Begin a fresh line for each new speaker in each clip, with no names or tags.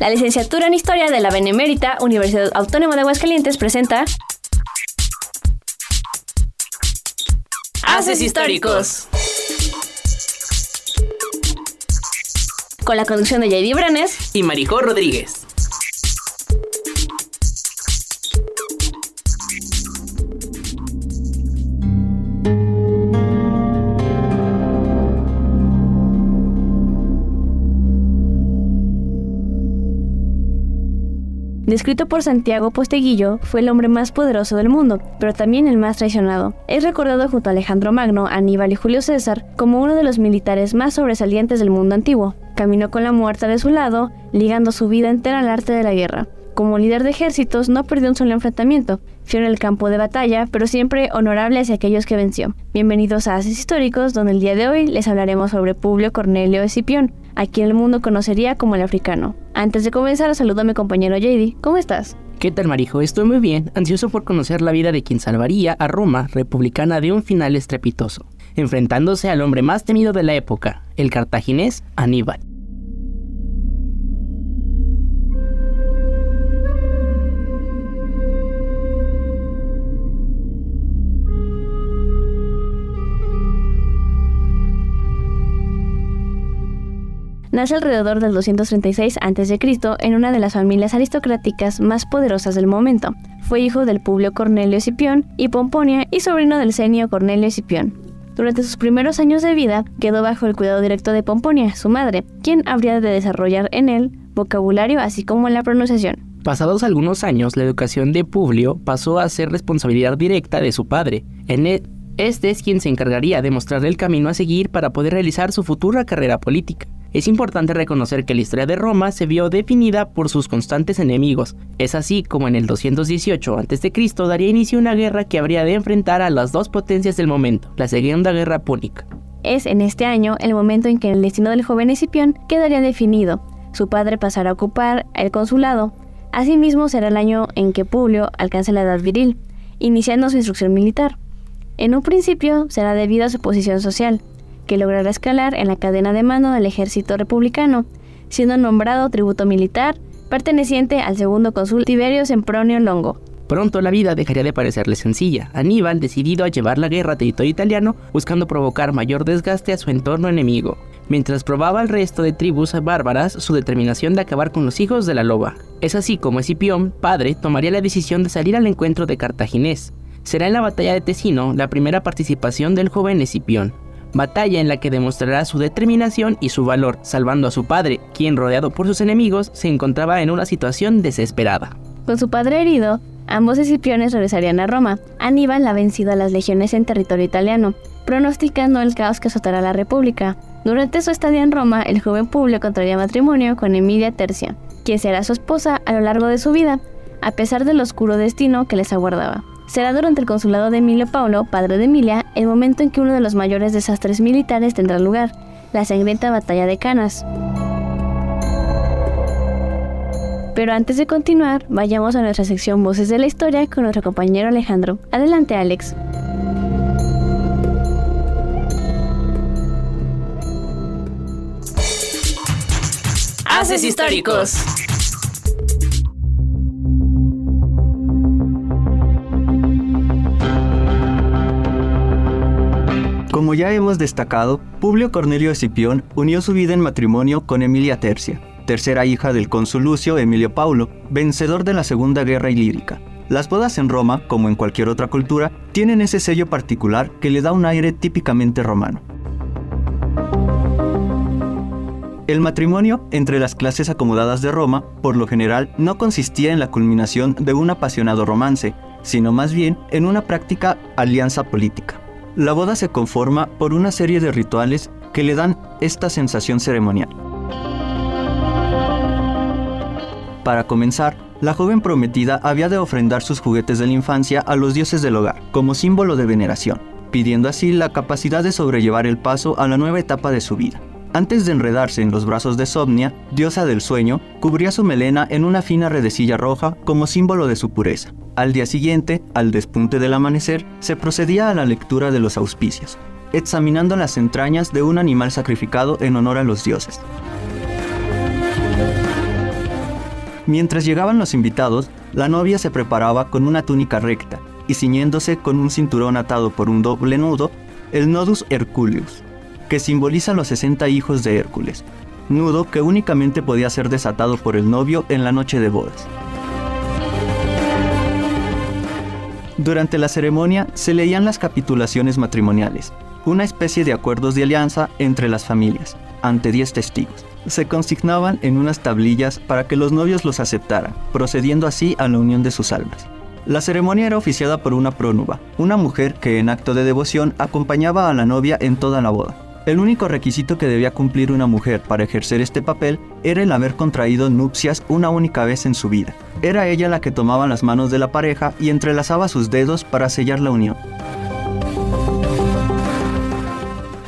La licenciatura en Historia de la Benemérita Universidad Autónoma de Aguascalientes presenta Haces Históricos. Con la conducción de JD Branes
y Marijó Rodríguez.
Descrito por Santiago Posteguillo, fue el hombre más poderoso del mundo, pero también el más traicionado. Es recordado junto a Alejandro Magno, Aníbal y Julio César como uno de los militares más sobresalientes del mundo antiguo. Caminó con la muerte de su lado, ligando su vida entera al arte de la guerra. Como líder de ejércitos no perdió un solo enfrentamiento, fiel en el campo de batalla, pero siempre honorable hacia aquellos que venció. Bienvenidos a Haces Históricos, donde el día de hoy les hablaremos sobre Publio Cornelio Escipión, a quien el mundo conocería como el africano. Antes de comenzar, saludo a mi compañero JD. ¿Cómo estás?
¿Qué tal, Marijo? Estoy muy bien, ansioso por conocer la vida de quien salvaría a Roma republicana de un final estrepitoso, enfrentándose al hombre más temido de la época, el cartaginés Aníbal.
Nace alrededor del 236 a.C. en una de las familias aristocráticas más poderosas del momento. Fue hijo del Publio Cornelio Escipión y Pomponia y sobrino del Senio Cornelio Escipión. Durante sus primeros años de vida quedó bajo el cuidado directo de Pomponia, su madre, quien habría de desarrollar en él vocabulario así como la pronunciación.
Pasados algunos años, la educación de Publio pasó a ser responsabilidad directa de su padre. En e, este es quien se encargaría de mostrarle el camino a seguir para poder realizar su futura carrera política. Es importante reconocer que la historia de Roma se vio definida por sus constantes enemigos. Es así como en el 218 a.C. daría inicio a una guerra que habría de enfrentar a las dos potencias del momento, la Segunda Guerra Púnica.
Es en este año el momento en que el destino del joven Escipión quedaría definido. Su padre pasará a ocupar el consulado. Asimismo será el año en que Publio alcance la edad viril, iniciando su instrucción militar. En un principio será debido a su posición social, que logrará escalar en la cadena de mando del ejército republicano, siendo nombrado tributo militar perteneciente al segundo cónsul Tiberio Sempronio Longo.
Pronto la vida dejaría de parecerle sencilla. Aníbal, decidido a llevar la guerra a territorio italiano, buscando provocar mayor desgaste a su entorno enemigo, mientras probaba al resto de tribus bárbaras su determinación de acabar con los hijos de la loba. Es así como Escipión, padre, tomaría la decisión de salir al encuentro de Cartaginés. Será en la batalla de Tesino la primera participación del joven Escipión batalla en la que demostrará su determinación y su valor, salvando a su padre, quien rodeado por sus enemigos se encontraba en una situación desesperada.
Con su padre herido, ambos escipiones regresarían a Roma. Aníbal ha vencido a las legiones en territorio italiano, pronosticando el caos que azotará la República. Durante su estadía en Roma, el joven Publio contraría matrimonio con Emilia Tercia, quien será su esposa a lo largo de su vida, a pesar del oscuro destino que les aguardaba. Será durante el consulado de Emilio Paulo, padre de Emilia, el momento en que uno de los mayores desastres militares tendrá lugar, la sangrienta batalla de Canas. Pero antes de continuar, vayamos a nuestra sección Voces de la Historia con nuestro compañero Alejandro. Adelante, Alex.
Haces históricos.
Como ya hemos destacado, Publio Cornelio Escipión unió su vida en matrimonio con Emilia Tercia, tercera hija del cónsul Lucio Emilio Paulo, vencedor de la Segunda Guerra Ilírica. Las bodas en Roma, como en cualquier otra cultura, tienen ese sello particular que le da un aire típicamente romano. El matrimonio entre las clases acomodadas de Roma, por lo general, no consistía en la culminación de un apasionado romance, sino más bien en una práctica alianza política. La boda se conforma por una serie de rituales que le dan esta sensación ceremonial. Para comenzar, la joven prometida había de ofrendar sus juguetes de la infancia a los dioses del hogar, como símbolo de veneración, pidiendo así la capacidad de sobrellevar el paso a la nueva etapa de su vida. Antes de enredarse en los brazos de Somnia, diosa del sueño, cubría su melena en una fina redecilla roja como símbolo de su pureza. Al día siguiente, al despunte del amanecer, se procedía a la lectura de los auspicios, examinando las entrañas de un animal sacrificado en honor a los dioses. Mientras llegaban los invitados, la novia se preparaba con una túnica recta y ciñéndose con un cinturón atado por un doble nudo, el nodus Herculeus, que simboliza los 60 hijos de Hércules, nudo que únicamente podía ser desatado por el novio en la noche de bodas. Durante la ceremonia se leían las capitulaciones matrimoniales, una especie de acuerdos de alianza entre las familias, ante 10 testigos. Se consignaban en unas tablillas para que los novios los aceptaran, procediendo así a la unión de sus almas. La ceremonia era oficiada por una prónuba, una mujer que en acto de devoción acompañaba a la novia en toda la boda. El único requisito que debía cumplir una mujer para ejercer este papel era el haber contraído nupcias una única vez en su vida. Era ella la que tomaba las manos de la pareja y entrelazaba sus dedos para sellar la unión.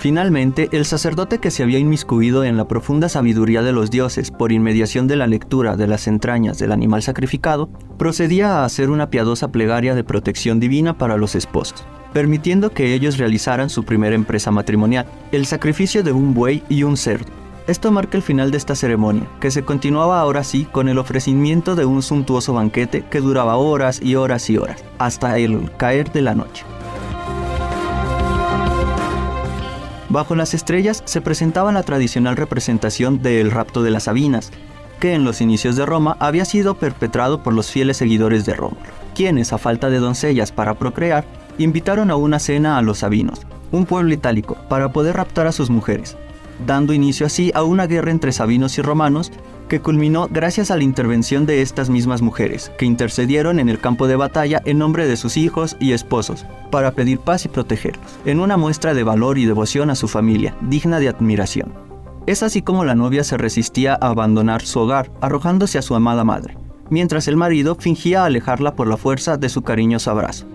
Finalmente, el sacerdote que se había inmiscuido en la profunda sabiduría de los dioses por inmediación de la lectura de las entrañas del animal sacrificado, procedía a hacer una piadosa plegaria de protección divina para los esposos, permitiendo que ellos realizaran su primera empresa matrimonial, el sacrificio de un buey y un cerdo. Esto marca el final de esta ceremonia, que se continuaba ahora sí con el ofrecimiento de un suntuoso banquete que duraba horas y horas y horas, hasta el caer de la noche. Bajo las estrellas se presentaba la tradicional representación del rapto de las Sabinas, que en los inicios de Roma había sido perpetrado por los fieles seguidores de Rómulo, quienes, a falta de doncellas para procrear, invitaron a una cena a los Sabinos, un pueblo itálico, para poder raptar a sus mujeres, dando inicio así a una guerra entre sabinos y romanos que culminó gracias a la intervención de estas mismas mujeres, que intercedieron en el campo de batalla en nombre de sus hijos y esposos, para pedir paz y protegerlos, en una muestra de valor y devoción a su familia, digna de admiración. Es así como la novia se resistía a abandonar su hogar, arrojándose a su amada madre, mientras el marido fingía alejarla por la fuerza de su cariñoso abrazo.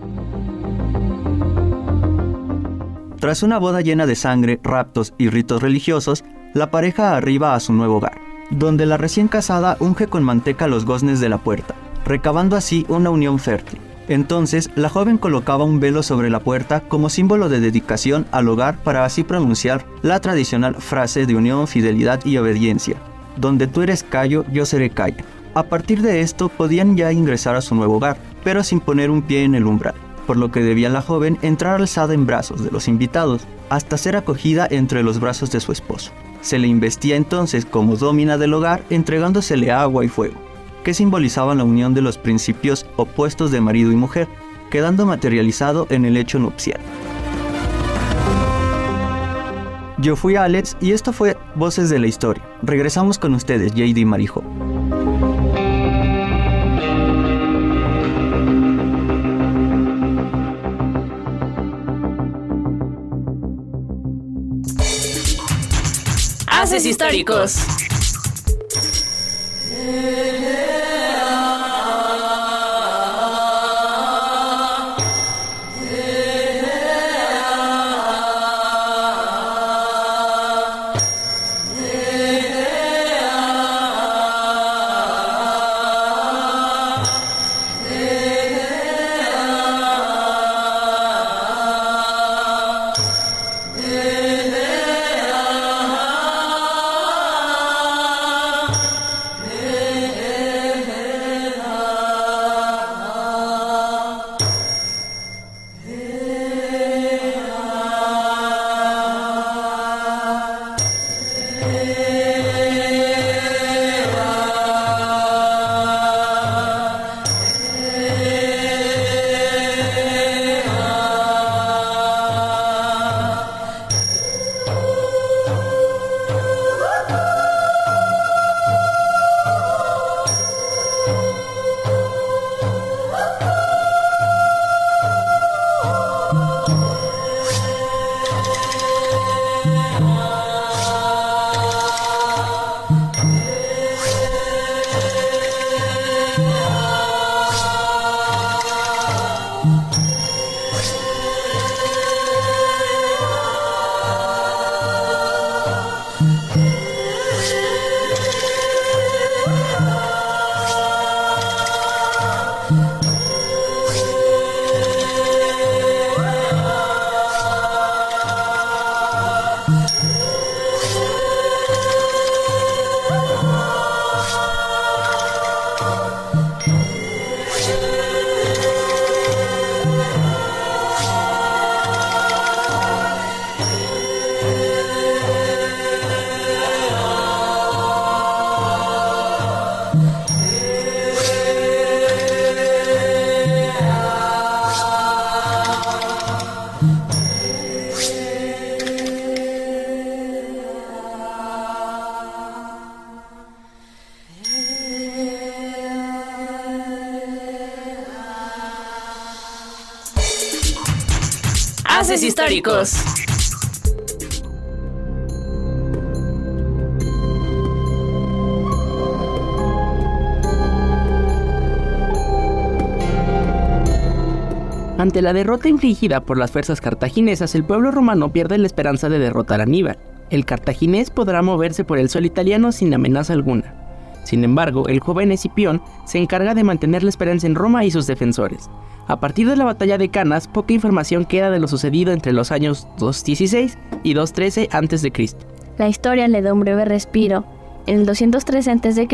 Tras una boda llena de sangre, raptos y ritos religiosos, la pareja arriba a su nuevo hogar, donde la recién casada unge con manteca los goznes de la puerta, recabando así una unión fértil. Entonces, la joven colocaba un velo sobre la puerta como símbolo de dedicación al hogar para así pronunciar la tradicional frase de unión, fidelidad y obediencia, donde tú eres callo, yo seré calla. A partir de esto podían ya ingresar a su nuevo hogar, pero sin poner un pie en el umbral por lo que debía la joven entrar alzada en brazos de los invitados hasta ser acogida entre los brazos de su esposo. Se le investía entonces como domina del hogar entregándosele agua y fuego, que simbolizaban la unión de los principios opuestos de marido y mujer, quedando materializado en el hecho nupcial. Yo fui Alex y esto fue Voces de la Historia. Regresamos con ustedes, JD Marijo.
Históricos.
Enlaces históricos.
Ante la derrota infligida por las fuerzas cartaginesas, el pueblo romano pierde la esperanza de derrotar a Aníbal. El cartaginés podrá moverse por el suelo italiano sin amenaza alguna. Sin embargo, el joven Escipión se encarga de mantener la esperanza en Roma y sus defensores. A partir de la batalla de Canas, poca información queda de lo sucedido entre los años 216 y 213 a.C.
La historia le da un breve respiro. En el 213 a.C.,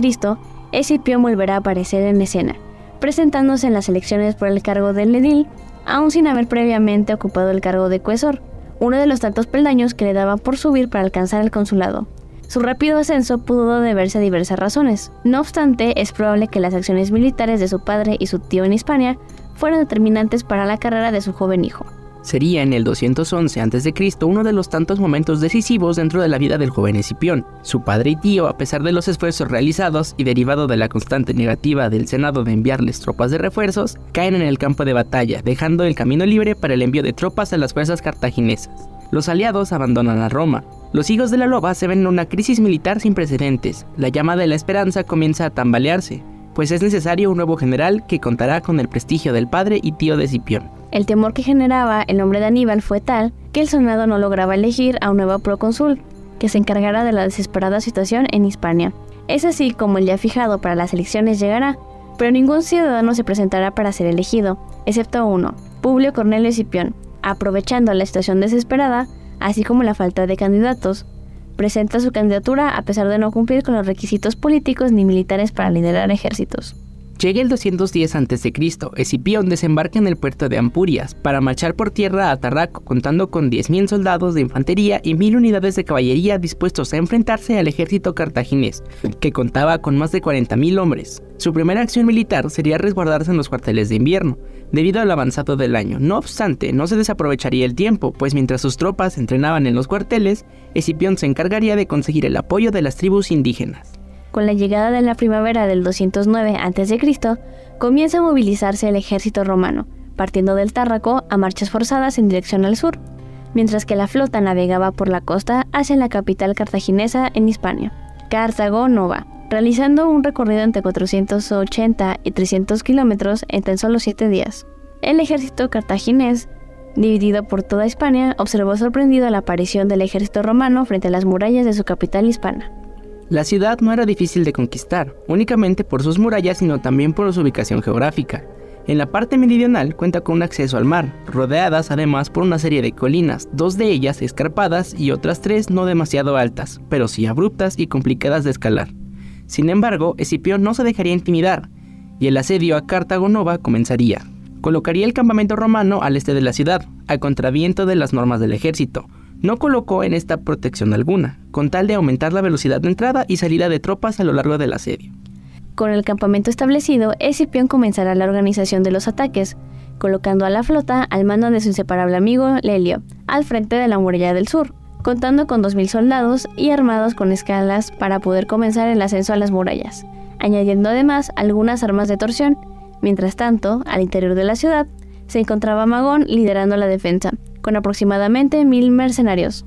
Escipión volverá a aparecer en escena, presentándose en las elecciones por el cargo del edil aún sin haber previamente ocupado el cargo de coesor, uno de los tantos peldaños que le daba por subir para alcanzar el consulado. Su rápido ascenso pudo deberse a diversas razones. No obstante, es probable que las acciones militares de su padre y su tío en Hispania fueron determinantes para la carrera de su joven hijo
sería en el 211 a.C. uno de los tantos momentos decisivos dentro de la vida del joven Escipión. Su padre y tío, a pesar de los esfuerzos realizados y derivado de la constante negativa del Senado de enviarles tropas de refuerzos, caen en el campo de batalla, dejando el camino libre para el envío de tropas a las fuerzas cartaginesas. Los aliados abandonan a Roma. Los hijos de la loba se ven en una crisis militar sin precedentes. La llama de la esperanza comienza a tambalearse, pues es necesario un nuevo general que contará con el prestigio del padre y tío de Escipión.
El temor que generaba el nombre de Aníbal fue tal que el Senado no lograba elegir a un nuevo procónsul que se encargara de la desesperada situación en Hispania. Es así como el día fijado para las elecciones llegará, pero ningún ciudadano se presentará para ser elegido, excepto uno, Publio Cornelio Escipión. Aprovechando la situación desesperada, así como la falta de candidatos, presenta su candidatura a pesar de no cumplir con los requisitos políticos ni militares para liderar ejércitos.
Llega el 210 a.C., Escipión desembarca en el puerto de Ampurias para marchar por tierra a Tarraco, contando con 10.000 soldados de infantería y 1.000 unidades de caballería dispuestos a enfrentarse al ejército cartaginés, que contaba con más de 40.000 hombres. Su primera acción militar sería resguardarse en los cuarteles de invierno, debido al avanzado del año. No obstante, no se desaprovecharía el tiempo, pues mientras sus tropas entrenaban en los cuarteles, Escipión se encargaría de conseguir el apoyo de las tribus indígenas.
Con la llegada de la primavera del 209 a.C., comienza a movilizarse el ejército romano, partiendo del Tárraco a marchas forzadas en dirección al sur, mientras que la flota navegaba por la costa hacia la capital cartaginesa en Hispania, Cartago Nova, realizando un recorrido entre 480 y 300 kilómetros en tan solo 7 días. El ejército cartaginés, dividido por toda Hispania, observó sorprendido la aparición del ejército romano frente a las murallas de su capital hispana.
La ciudad no era difícil de conquistar, únicamente por sus murallas, sino también por su ubicación geográfica. En la parte meridional cuenta con un acceso al mar, rodeadas además por una serie de colinas, dos de ellas escarpadas y otras tres no demasiado altas, pero sí abruptas y complicadas de escalar. Sin embargo, Escipión no se dejaría intimidar, y el asedio a Cartago Nova comenzaría. Colocaría el campamento romano al este de la ciudad, a contraviento de las normas del ejército, no colocó en esta protección alguna, con tal de aumentar la velocidad de entrada y salida de tropas a lo largo del asedio.
Con el campamento establecido, Escipión comenzará la organización de los ataques, colocando a la flota al mando de su inseparable amigo Lelio, al frente de la muralla del sur, contando con 2.000 soldados y armados con escalas para poder comenzar el ascenso a las murallas, añadiendo además algunas armas de torsión. Mientras tanto, al interior de la ciudad, se encontraba Magón liderando la defensa, con aproximadamente mil mercenarios.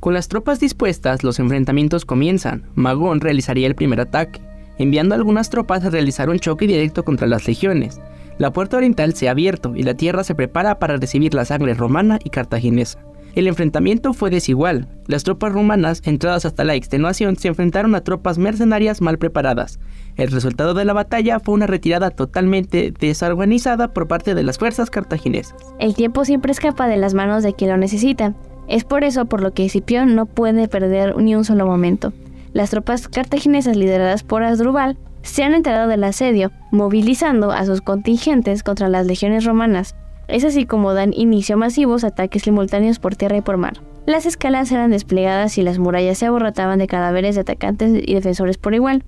Con las tropas dispuestas, los enfrentamientos comienzan. Magón realizaría el primer ataque, enviando algunas tropas a realizar un choque directo contra las legiones. La puerta oriental se ha abierto y la tierra se prepara para recibir la sangre romana y cartaginesa. El enfrentamiento fue desigual. Las tropas romanas, entradas hasta la extenuación, se enfrentaron a tropas mercenarias mal preparadas. El resultado de la batalla fue una retirada totalmente desorganizada por parte de las fuerzas cartaginesas.
El tiempo siempre escapa de las manos de quien lo necesita. Es por eso por lo que Escipión no puede perder ni un solo momento. Las tropas cartaginesas lideradas por Asdrubal se han enterado del asedio, movilizando a sus contingentes contra las legiones romanas. Es así como dan inicio a masivos ataques simultáneos por tierra y por mar. Las escalas eran desplegadas y las murallas se aborrataban de cadáveres de atacantes y defensores por igual.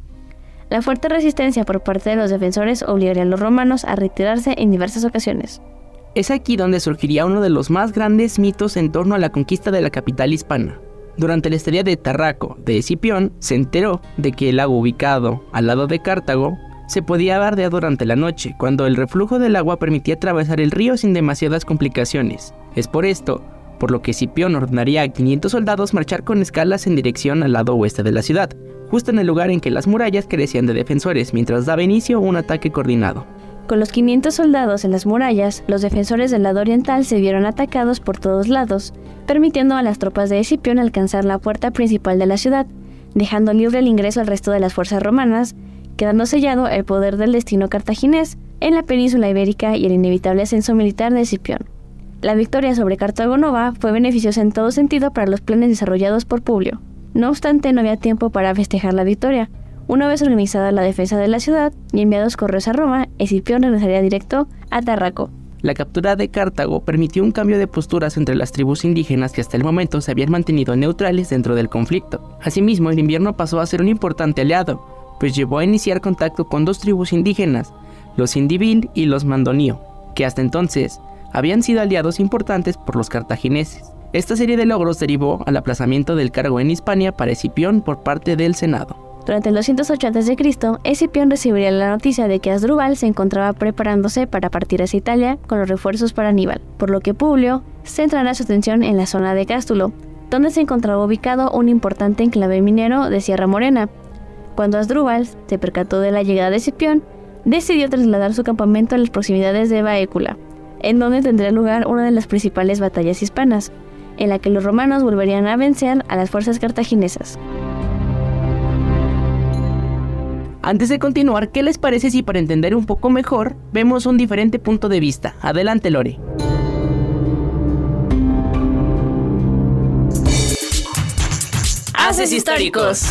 La fuerte resistencia por parte de los defensores obligaría a los romanos a retirarse en diversas ocasiones.
Es aquí donde surgiría uno de los más grandes mitos en torno a la conquista de la capital hispana. Durante la estadía de Tarraco de Escipión, se enteró de que el lago ubicado al lado de Cartago se podía bardear durante la noche, cuando el reflujo del agua permitía atravesar el río sin demasiadas complicaciones. Es por esto por lo que Escipión ordenaría a 500 soldados marchar con escalas en dirección al lado oeste de la ciudad, justo en el lugar en que las murallas carecían de defensores, mientras daba inicio un ataque coordinado.
Con los 500 soldados en las murallas, los defensores del lado oriental se vieron atacados por todos lados, permitiendo a las tropas de Escipión alcanzar la puerta principal de la ciudad, dejando libre el ingreso al resto de las fuerzas romanas, quedando sellado el poder del destino cartaginés en la península ibérica y el inevitable ascenso militar de Escipión. La victoria sobre Cartago Nova fue beneficiosa en todo sentido para los planes desarrollados por Publio. No obstante, no había tiempo para festejar la victoria. Una vez organizada la defensa de la ciudad y enviados correos a Roma, Escipión regresaría directo a Tarraco.
La captura de Cartago permitió un cambio de posturas entre las tribus indígenas que hasta el momento se habían mantenido neutrales dentro del conflicto. Asimismo, el invierno pasó a ser un importante aliado, pues llevó a iniciar contacto con dos tribus indígenas, los Indivil y los Mandonío, que hasta entonces habían sido aliados importantes por los cartagineses. Esta serie de logros derivó al aplazamiento del cargo en Hispania para Escipión por parte del Senado.
Durante el 208 a.C., Escipión recibiría la noticia de que Asdrúbal se encontraba preparándose para partir hacia Italia con los refuerzos para Aníbal, por lo que Publio centrará su atención en la zona de Cástulo, donde se encontraba ubicado un importante enclave minero de Sierra Morena. Cuando Asdrúbal se percató de la llegada de Escipión, decidió trasladar su campamento a las proximidades de Baécula, en donde tendría lugar una de las principales batallas hispanas, en la que los romanos volverían a vencer a las fuerzas cartaginesas.
Antes de continuar, ¿qué les parece si para entender un poco mejor vemos un diferente punto de vista? Adelante, Lore.
Haces históricos.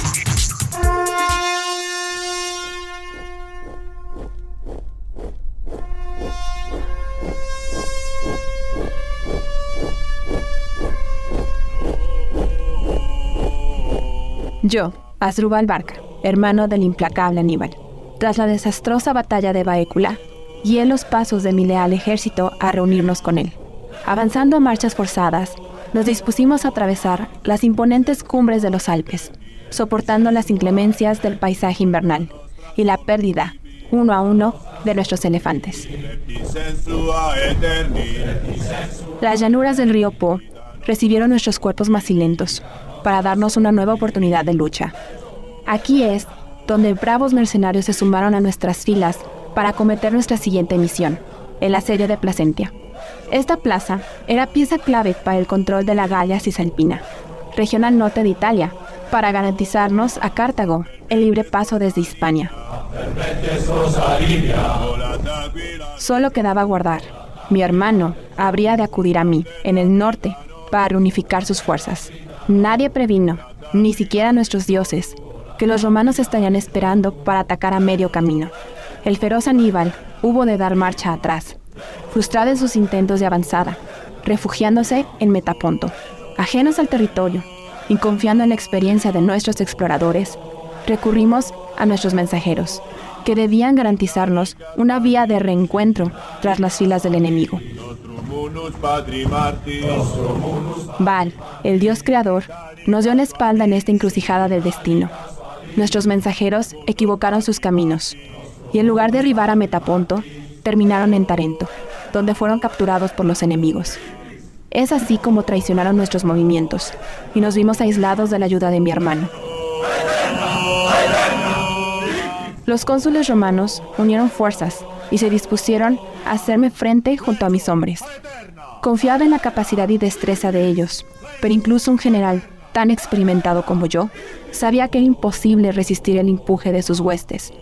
Yo, Asdrúbal Barca, hermano del implacable Aníbal, tras la desastrosa batalla de Baécula, guié los pasos de mi leal ejército a reunirnos con él. Avanzando a marchas forzadas, nos dispusimos a atravesar las imponentes cumbres de los Alpes, soportando las inclemencias del paisaje invernal y la pérdida, uno a uno, de nuestros elefantes. Las llanuras del río Po recibieron nuestros cuerpos macilentos, para darnos una nueva oportunidad de lucha. Aquí es donde bravos mercenarios se sumaron a nuestras filas para acometer nuestra siguiente misión, el asedio de Placentia. Esta plaza era pieza clave para el control de la Galia Cisalpina, región al norte de Italia, para garantizarnos a Cartago el libre paso desde Hispania. Solo quedaba guardar. Mi hermano habría de acudir a mí, en el norte, para reunificar sus fuerzas. Nadie previno, ni siquiera nuestros dioses, que los romanos estarían esperando para atacar a medio camino. El feroz Aníbal hubo de dar marcha atrás, frustrado en sus intentos de avanzada, refugiándose en Metaponto. Ajenos al territorio y confiando en la experiencia de nuestros exploradores, recurrimos a nuestros mensajeros, que debían garantizarnos una vía de reencuentro tras las filas del enemigo. Baal, el Dios creador, nos dio la espalda en esta encrucijada del destino. Nuestros mensajeros equivocaron sus caminos y en lugar de arribar a Metaponto, terminaron en Tarento, donde fueron capturados por los enemigos. Es así como traicionaron nuestros movimientos y nos vimos aislados de la ayuda de mi hermano. Los cónsules romanos unieron fuerzas y se dispusieron a hacerme frente junto a mis hombres. Confiaba en la capacidad y destreza de ellos, pero incluso un general tan experimentado como yo sabía que era imposible resistir el empuje de sus huestes,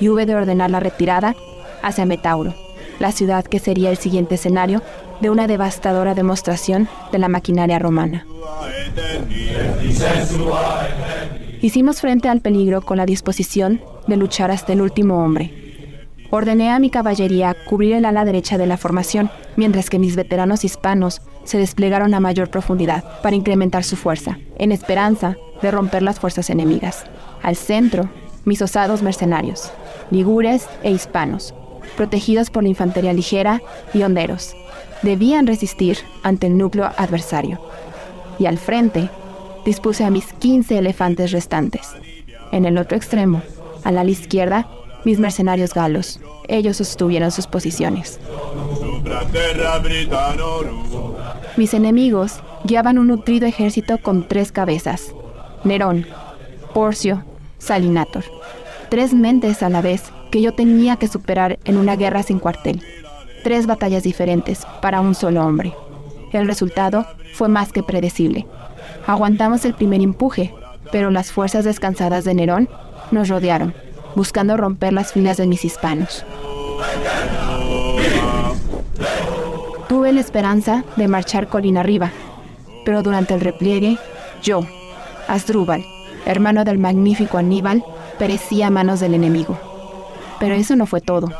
y hube de ordenar la retirada hacia Metauro, la ciudad que sería el siguiente escenario de una devastadora demostración de la maquinaria romana. Hicimos frente al peligro con la disposición de luchar hasta el último hombre, Ordené a mi caballería cubrir el ala derecha de la formación, mientras que mis veteranos hispanos se desplegaron a mayor profundidad para incrementar su fuerza, en esperanza de romper las fuerzas enemigas. Al centro, mis osados mercenarios, ligures e hispanos, protegidos por la infantería ligera y honderos, debían resistir ante el núcleo adversario. Y al frente, dispuse a mis 15 elefantes restantes. En el otro extremo, a la izquierda, mis mercenarios galos. Ellos sostuvieron sus posiciones. Mis enemigos guiaban un nutrido ejército con tres cabezas. Nerón, Porcio, Salinator. Tres mentes a la vez que yo tenía que superar en una guerra sin cuartel. Tres batallas diferentes para un solo hombre. El resultado fue más que predecible. Aguantamos el primer empuje, pero las fuerzas descansadas de Nerón nos rodearon, buscando romper las filas de mis hispanos. Tuve la esperanza de marchar colina arriba, pero durante el repliegue, yo, Asdrúbal, hermano del magnífico Aníbal, perecía a manos del enemigo. Pero eso no fue todo.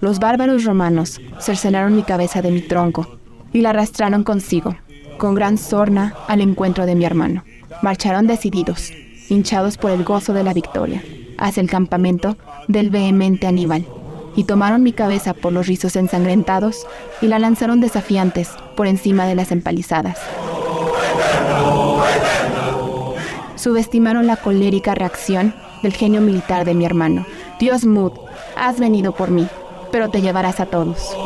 Los bárbaros romanos cercenaron mi cabeza de mi tronco y la arrastraron consigo, con gran sorna, al encuentro de mi hermano. Marcharon decididos, hinchados por el gozo de la victoria, hacia el campamento del vehemente Aníbal, y tomaron mi cabeza por los rizos ensangrentados y la lanzaron desafiantes por encima de las empalizadas. Subestimaron la colérica reacción del genio militar de mi hermano. Dios Mud, has venido por mí, pero te llevarás a todos.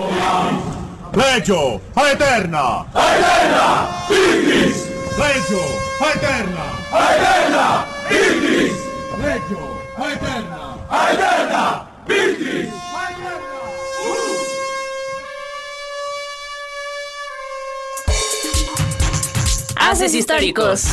Legio Aeterna! Aeterna! Victis! Legio Aeterna! Aeterna! Victis! Legio Aeterna! Aeterna! Victis!
Haces históricos.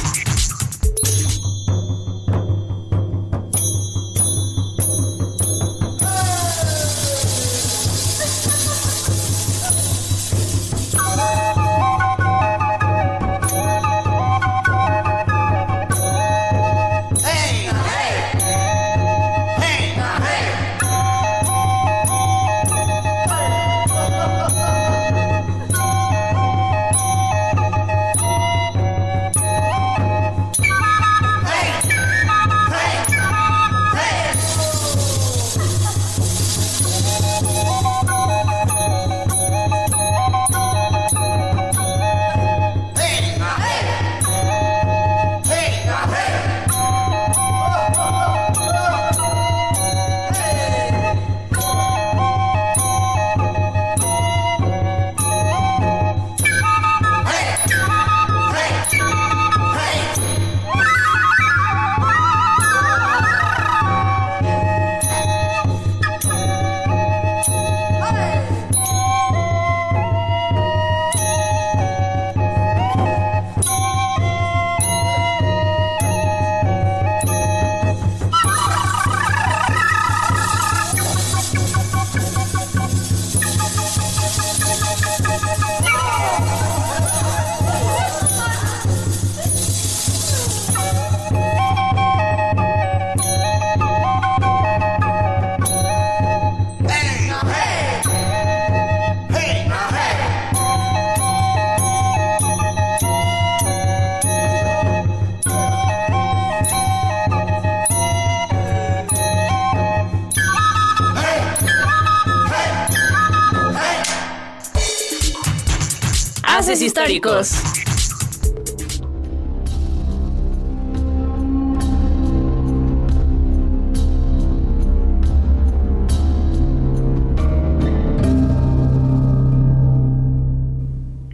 Históricos.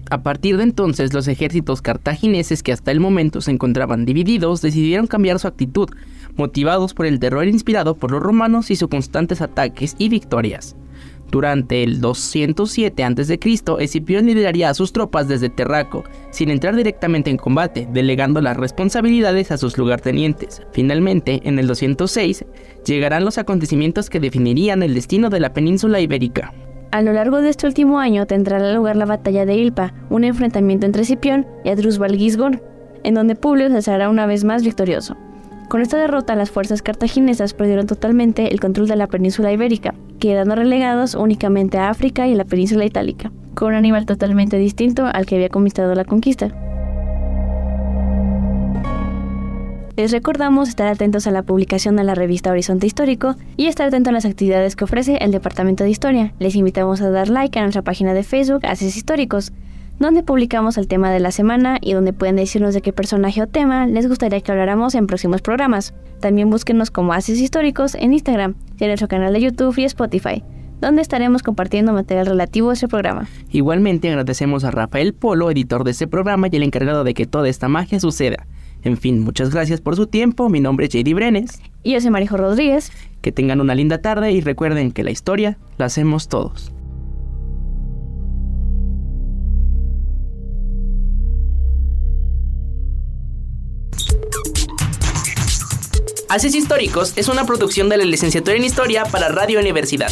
A partir de entonces, los ejércitos cartagineses que hasta el momento se encontraban divididos decidieron cambiar su actitud, motivados por el terror inspirado por los romanos y sus constantes ataques y victorias. Durante el 207 a.C., Escipión lideraría a sus tropas desde Terraco, sin entrar directamente en combate, delegando las responsabilidades a sus lugartenientes. Finalmente, en el 206, llegarán los acontecimientos que definirían el destino de la península ibérica.
A lo largo de este último año tendrá lugar la batalla de Ilpa, un enfrentamiento entre Escipión y Adrúsbal Gisgón, en donde Publio se hará una vez más victorioso. Con esta derrota, las fuerzas cartaginesas perdieron totalmente el control de la península ibérica, quedando relegados únicamente a África y la península itálica, con un Aníbal totalmente distinto al que había conquistado la conquista. Les recordamos estar atentos a la publicación de la revista Horizonte Histórico y estar atentos a las actividades que ofrece el Departamento de Historia. Les invitamos a dar like a nuestra página de Facebook Haces Históricos donde publicamos el tema de la semana y donde pueden decirnos de qué personaje o tema les gustaría que habláramos en próximos programas. También búsquenos como Haces Históricos en Instagram y en nuestro canal de YouTube y Spotify. donde estaremos compartiendo material relativo a este programa.
Igualmente agradecemos a Rafael Polo, editor de este programa y el encargado de que toda esta magia suceda. En fin, muchas gracias por su tiempo. Mi nombre es JD Brenes.
Y yo soy Marijo Rodríguez.
Que tengan una linda tarde y recuerden que la historia la hacemos todos. Haces Históricos es una producción de la licenciatura en Historia para Radio Universidad.